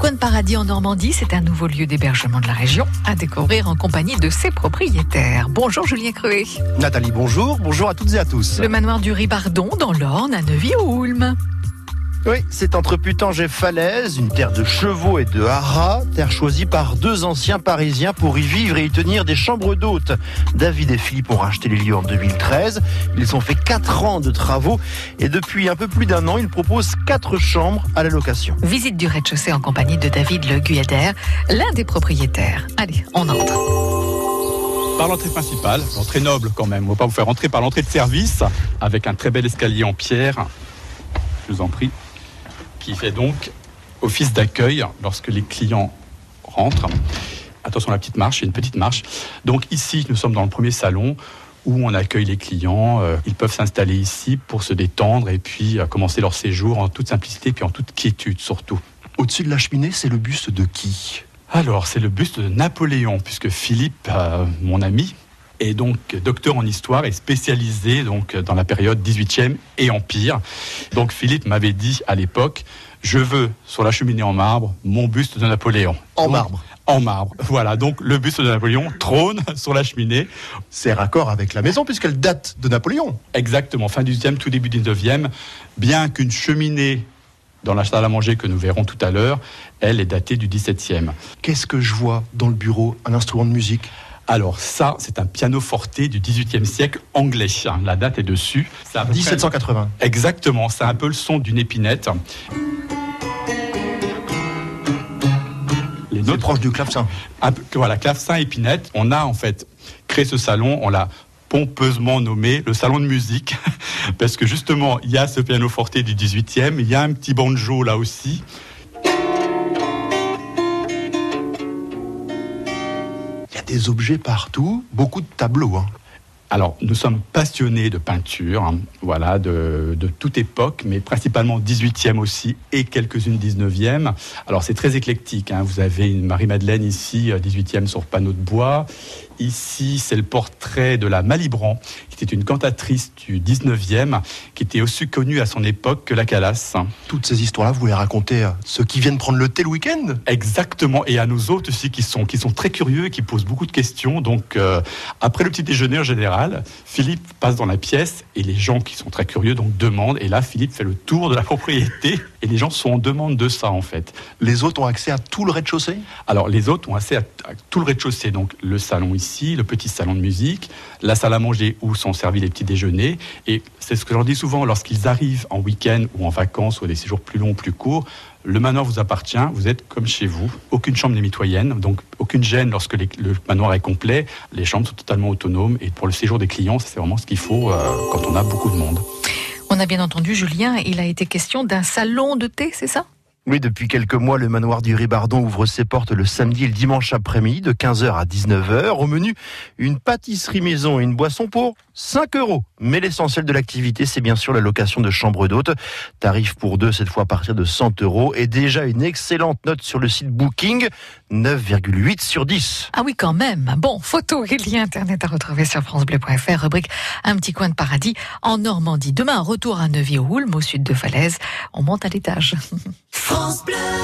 coin de paradis en Normandie, c'est un nouveau lieu d'hébergement de la région à découvrir en compagnie de ses propriétaires. Bonjour Julien Cruet. Nathalie, bonjour. Bonjour à toutes et à tous. Le manoir du Ribardon dans l'Orne à Neuville-Houlme. Oui, c'est entre Putange et Falaise, une terre de chevaux et de haras, terre choisie par deux anciens parisiens pour y vivre et y tenir des chambres d'hôtes. David et Philippe ont racheté les lieux en 2013. Ils ont fait quatre ans de travaux et depuis un peu plus d'un an, ils proposent quatre chambres à la location. Visite du rez-de-chaussée en compagnie de David Le Guyader, l'un des propriétaires. Allez, on entre. Par l'entrée principale, l'entrée noble quand même. On va pas vous faire entrer par l'entrée de service avec un très bel escalier en pierre. Je vous en prie qui fait donc office d'accueil lorsque les clients rentrent. Attention à la petite marche, il y a une petite marche. Donc ici, nous sommes dans le premier salon où on accueille les clients. Euh, ils peuvent s'installer ici pour se détendre et puis euh, commencer leur séjour en toute simplicité et en toute quiétude surtout. Au-dessus de la cheminée, c'est le buste de qui? Alors, c'est le buste de Napoléon, puisque Philippe, euh, mon ami, est donc docteur en histoire et spécialisé donc dans la période 18e et Empire. Donc Philippe m'avait dit à l'époque, je veux sur la cheminée en marbre mon buste de Napoléon. En Donc, marbre. En marbre. Voilà, donc le buste de Napoléon trône sur la cheminée. C'est raccord avec la maison puisqu'elle date de Napoléon. Exactement, fin 18e, tout début 19e. Bien qu'une cheminée dans la salle à manger que nous verrons tout à l'heure, elle est datée du 17e. Qu'est-ce que je vois dans le bureau Un instrument de musique? Alors ça, c'est un piano forte du 18e siècle anglais. La date est dessus. C'est à peu près- 1780. Exactement, c'est un peu le son d'une épinette. Les C'est autres, proche du clavecin. un peu- voilà, clavecin, épinette. On a en fait créé ce salon, on l'a pompeusement nommé le salon de musique, parce que justement, il y a ce piano forte du 18e, il y a un petit banjo là aussi. Des objets partout, beaucoup de tableaux. hein. Alors, nous sommes passionnés de peinture, hein, voilà, de, de toute époque, mais principalement 18e aussi et quelques-unes 19e. Alors, c'est très éclectique. hein. Vous avez une Marie-Madeleine ici, euh, 18e sur panneau de bois. Ici, c'est le portrait de la Malibran, était une cantatrice du 19e, qui était aussi connue à son époque que la Calas. Toutes ces histoires-là, vous les racontez à ceux qui viennent prendre le thé le week-end? Exactement, et à nous autres aussi qui sont, qui sont très curieux et qui posent beaucoup de questions. Donc, euh, après le petit déjeuner en général, Philippe passe dans la pièce et les gens qui sont très curieux donc demandent. Et là, Philippe fait le tour de la propriété et les gens sont en demande de ça en fait. Les autres ont accès à tout le rez-de-chaussée? Alors, les autres ont accès à, à tout le rez-de-chaussée, donc le salon ici, le petit salon de musique, la salle à manger où sont servis les petits déjeuners. Et c'est ce que je leur dis souvent lorsqu'ils arrivent en week-end ou en vacances ou à des séjours plus longs, plus courts. Le manoir vous appartient, vous êtes comme chez vous. Aucune chambre n'est mitoyenne, donc aucune gêne lorsque le manoir est complet. Les chambres sont totalement autonomes et pour le séjour des clients, c'est vraiment ce qu'il faut euh, quand on a beaucoup de monde. On a bien entendu Julien, il a été question d'un salon de thé, c'est ça? Oui, depuis quelques mois, le manoir du Ribardon ouvre ses portes le samedi et le dimanche après-midi de 15h à 19h. Au menu, une pâtisserie maison et une boisson pour 5 euros. Mais l'essentiel de l'activité, c'est bien sûr la location de chambres d'hôtes. Tarif pour deux, cette fois à partir de 100 euros. Et déjà une excellente note sur le site Booking, 9,8 sur 10. Ah oui, quand même. Bon, photos et liens internet à retrouver sur francebleu.fr, rubrique Un petit coin de paradis en Normandie. Demain, retour à Neuville-Houlme, au sud de Falaise. On monte à l'étage. France Bleu.